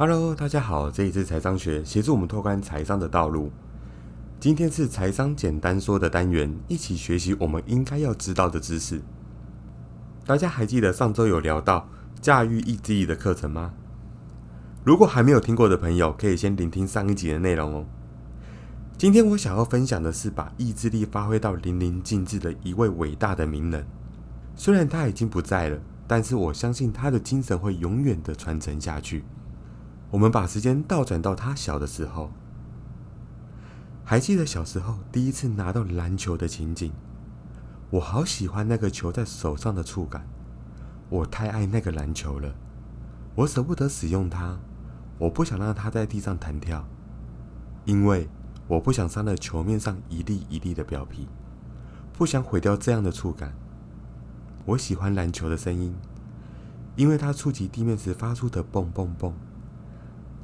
Hello，大家好，这里是财商学，协助我们拓宽财商的道路。今天是财商简单说的单元，一起学习我们应该要知道的知识。大家还记得上周有聊到驾驭意志力的课程吗？如果还没有听过的朋友，可以先聆听上一集的内容哦。今天我想要分享的是把意志力发挥到淋漓尽致的一位伟大的名人。虽然他已经不在了，但是我相信他的精神会永远的传承下去。我们把时间倒转到他小的时候，还记得小时候第一次拿到篮球的情景。我好喜欢那个球在手上的触感，我太爱那个篮球了，我舍不得使用它。我不想让它在地上弹跳，因为我不想伤了球面上一粒一粒的表皮，不想毁掉这样的触感。我喜欢篮球的声音，因为它触及地面时发出的“蹦蹦蹦”，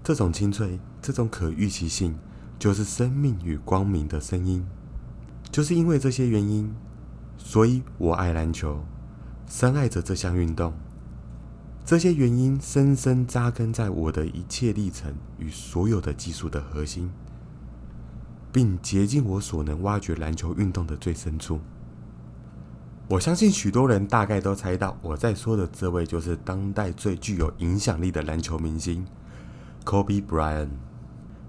这种清脆，这种可预期性，就是生命与光明的声音。就是因为这些原因，所以我爱篮球，深爱着这项运动。这些原因深深扎根在我的一切历程与所有的技术的核心，并竭尽我所能挖掘篮球运动的最深处。我相信许多人大概都猜到，我在说的这位就是当代最具有影响力的篮球明星 ——Kobe Bryant。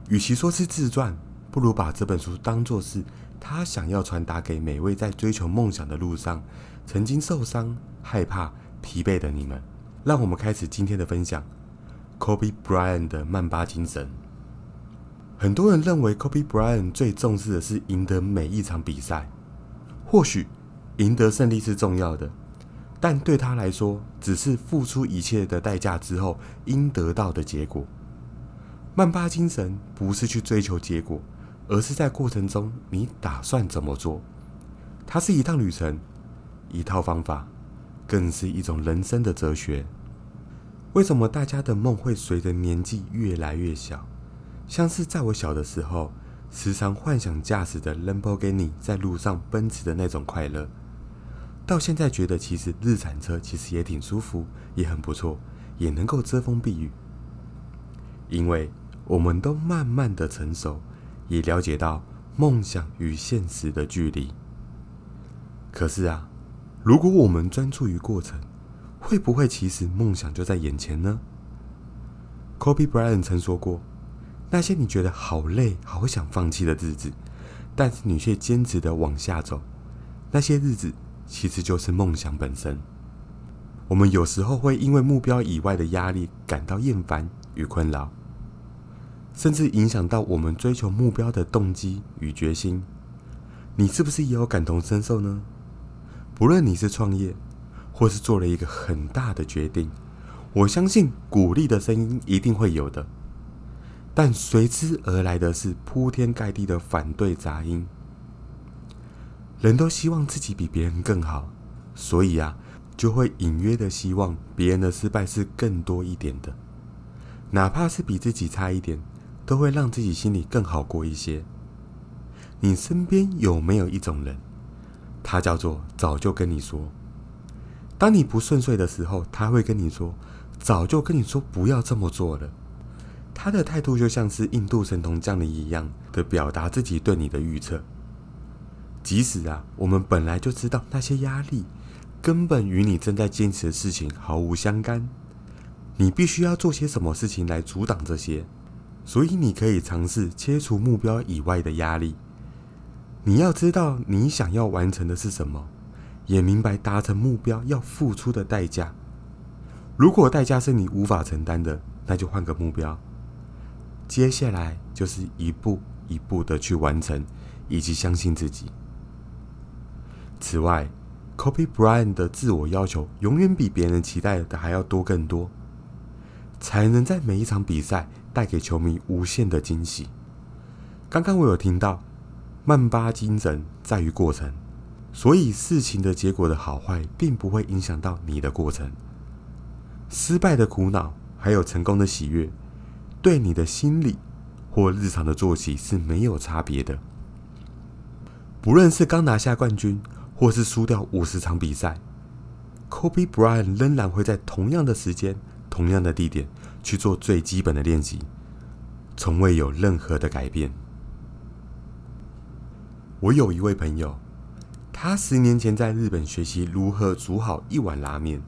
与其说是自传，不如把这本书当作是他想要传达给每位在追求梦想的路上曾经受伤、害怕、疲惫的你们。让我们开始今天的分享。Kobe Bryant 的曼巴精神。很多人认为 Kobe Bryant 最重视的是赢得每一场比赛。或许赢得胜利是重要的，但对他来说，只是付出一切的代价之后应得到的结果。曼巴精神不是去追求结果，而是在过程中你打算怎么做。它是一趟旅程，一套方法。更是一种人生的哲学。为什么大家的梦会随着年纪越来越小？像是在我小的时候，时常幻想驾驶的 Lamborghini 在路上奔驰的那种快乐，到现在觉得其实日产车其实也挺舒服，也很不错，也能够遮风避雨。因为我们都慢慢的成熟，也了解到梦想与现实的距离。可是啊。如果我们专注于过程，会不会其实梦想就在眼前呢？Kobe Bryant 曾说过：“那些你觉得好累、好想放弃的日子，但是你却坚持的往下走，那些日子其实就是梦想本身。”我们有时候会因为目标以外的压力感到厌烦与困扰，甚至影响到我们追求目标的动机与决心。你是不是也有感同身受呢？不论你是创业，或是做了一个很大的决定，我相信鼓励的声音一定会有的，但随之而来的是铺天盖地的反对杂音。人都希望自己比别人更好，所以啊，就会隐约的希望别人的失败是更多一点的，哪怕是比自己差一点，都会让自己心里更好过一些。你身边有没有一种人？他叫做早就跟你说，当你不顺遂的时候，他会跟你说，早就跟你说不要这么做了。他的态度就像是印度神童降临一样的表达自己对你的预测。即使啊，我们本来就知道那些压力根本与你正在坚持的事情毫无相干，你必须要做些什么事情来阻挡这些。所以你可以尝试切除目标以外的压力。你要知道你想要完成的是什么，也明白达成目标要付出的代价。如果代价是你无法承担的，那就换个目标。接下来就是一步一步的去完成，以及相信自己。此外，Kobe Bryant 的自我要求永远比别人期待的还要多更多，才能在每一场比赛带给球迷无限的惊喜。刚刚我有听到。曼巴精神在于过程，所以事情的结果的好坏并不会影响到你的过程。失败的苦恼还有成功的喜悦，对你的心理或日常的作息是没有差别的。不论是刚拿下冠军，或是输掉五十场比赛，Kobe Bryant 仍然会在同样的时间、同样的地点去做最基本的练习，从未有任何的改变。我有一位朋友，他十年前在日本学习如何煮好一碗拉面。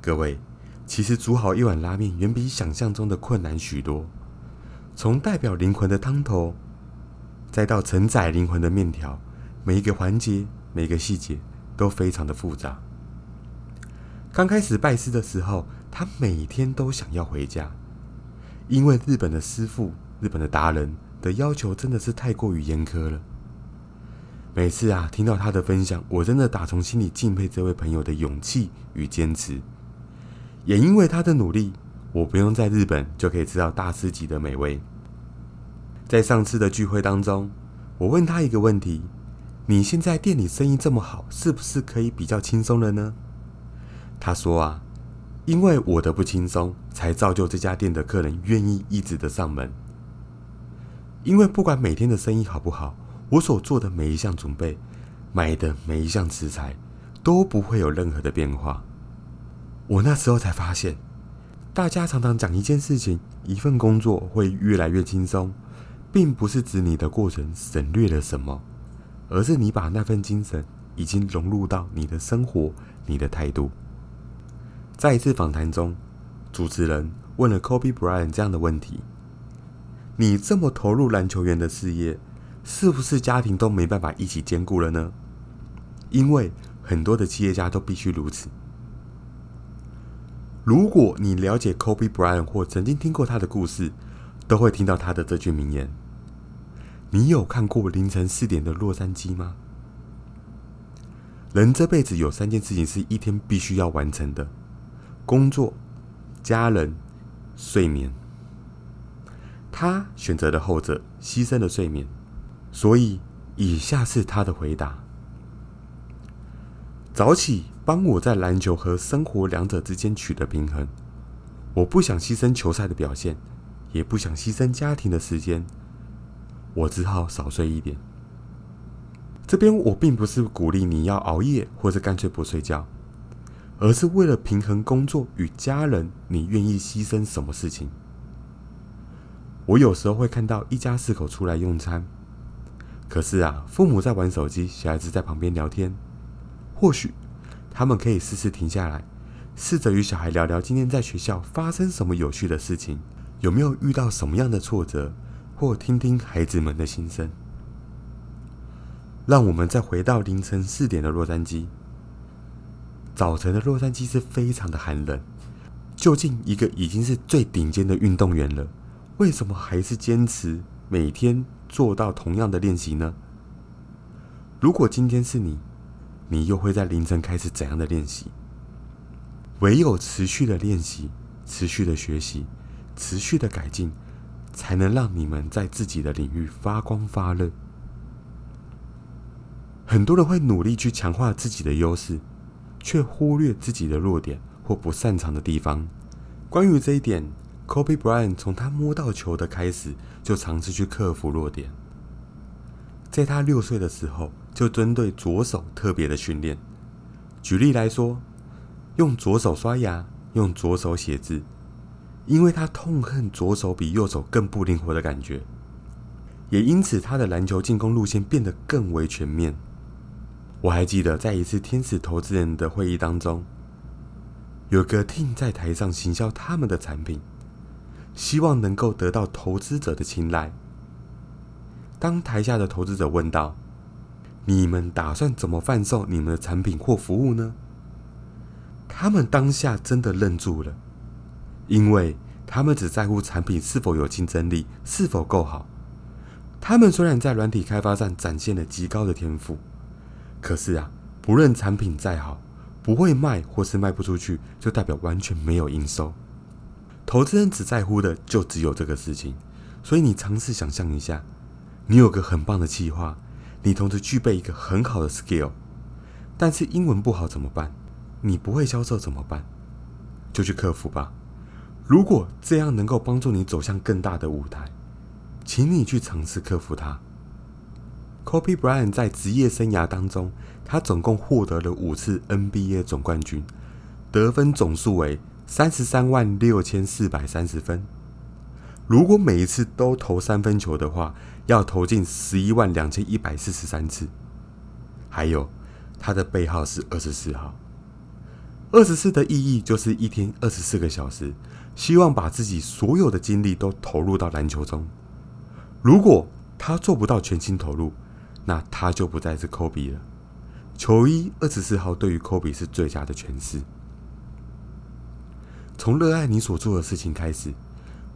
各位，其实煮好一碗拉面远比想象中的困难许多。从代表灵魂的汤头，再到承载灵魂的面条，每一个环节、每一个细节都非常的复杂。刚开始拜师的时候，他每天都想要回家，因为日本的师傅、日本的达人的要求真的是太过于严苛了。每次啊，听到他的分享，我真的打从心里敬佩这位朋友的勇气与坚持。也因为他的努力，我不用在日本就可以吃到大师级的美味。在上次的聚会当中，我问他一个问题：你现在店里生意这么好，是不是可以比较轻松了呢？他说啊，因为我的不轻松，才造就这家店的客人愿意一直的上门。因为不管每天的生意好不好。我所做的每一项准备，买的每一项食材，都不会有任何的变化。我那时候才发现，大家常常讲一件事情，一份工作会越来越轻松，并不是指你的过程省略了什么，而是你把那份精神已经融入到你的生活、你的态度。在一次访谈中，主持人问了 Kobe Bryant 这样的问题：“你这么投入篮球员的事业？”是不是家庭都没办法一起兼顾了呢？因为很多的企业家都必须如此。如果你了解 Kobe Bryant 或曾经听过他的故事，都会听到他的这句名言：“你有看过凌晨四点的洛杉矶吗？”人这辈子有三件事情是一天必须要完成的：工作、家人、睡眠。他选择了后者，牺牲了睡眠。所以，以下是他的回答：早起帮我在篮球和生活两者之间取得平衡。我不想牺牲球赛的表现，也不想牺牲家庭的时间，我只好少睡一点。这边我并不是鼓励你要熬夜，或是干脆不睡觉，而是为了平衡工作与家人，你愿意牺牲什么事情？我有时候会看到一家四口出来用餐。可是啊，父母在玩手机，小孩子在旁边聊天。或许他们可以试试停下来，试着与小孩聊聊今天在学校发生什么有趣的事情，有没有遇到什么样的挫折，或听听孩子们的心声。让我们再回到凌晨四点的洛杉矶。早晨的洛杉矶是非常的寒冷。究竟一个已经是最顶尖的运动员了，为什么还是坚持每天？做到同样的练习呢？如果今天是你，你又会在凌晨开始怎样的练习？唯有持续的练习、持续的学习、持续的改进，才能让你们在自己的领域发光发热。很多人会努力去强化自己的优势，却忽略自己的弱点或不擅长的地方。关于这一点。Kobe Bryant 从他摸到球的开始，就尝试去克服弱点。在他六岁的时候，就针对左手特别的训练。举例来说，用左手刷牙，用左手写字，因为他痛恨左手比右手更不灵活的感觉。也因此，他的篮球进攻路线变得更为全面。我还记得在一次天使投资人的会议当中，有个 team 在台上行销他们的产品。希望能够得到投资者的青睐。当台下的投资者问道：“你们打算怎么贩售你们的产品或服务呢？”他们当下真的愣住了，因为他们只在乎产品是否有竞争力，是否够好。他们虽然在软体开发上展现了极高的天赋，可是啊，不论产品再好，不会卖或是卖不出去，就代表完全没有营收。投资人只在乎的就只有这个事情，所以你尝试想象一下，你有个很棒的计划，你同时具备一个很好的 skill，但是英文不好怎么办？你不会销售怎么办？就去克服吧。如果这样能够帮助你走向更大的舞台，请你去尝试克服它。Kobe Bryant 在职业生涯当中，他总共获得了五次 NBA 总冠军，得分总数为。三十三万六千四百三十分。如果每一次都投三分球的话，要投进十一万两千一百四十三次。还有，他的背号是二十四号。二十四的意义就是一天二十四个小时，希望把自己所有的精力都投入到篮球中。如果他做不到全心投入，那他就不再是科比了。球衣二十四号对于科比是最佳的诠释。从热爱你所做的事情开始，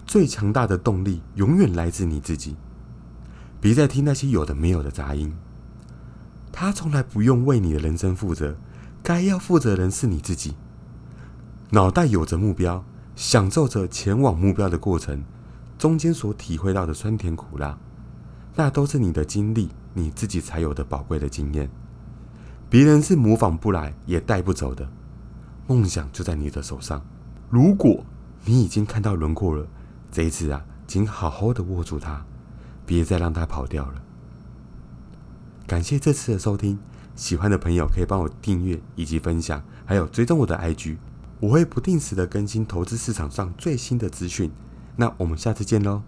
最强大的动力永远来自你自己。别再听那些有的没有的杂音。他从来不用为你的人生负责，该要负责人是你自己。脑袋有着目标，享受着前往目标的过程，中间所体会到的酸甜苦辣，那都是你的经历，你自己才有的宝贵的经验。别人是模仿不来，也带不走的。梦想就在你的手上。如果你已经看到轮廓了，这一次啊，请好好的握住它，别再让它跑掉了。感谢这次的收听，喜欢的朋友可以帮我订阅以及分享，还有追踪我的 IG，我会不定时的更新投资市场上最新的资讯。那我们下次见喽。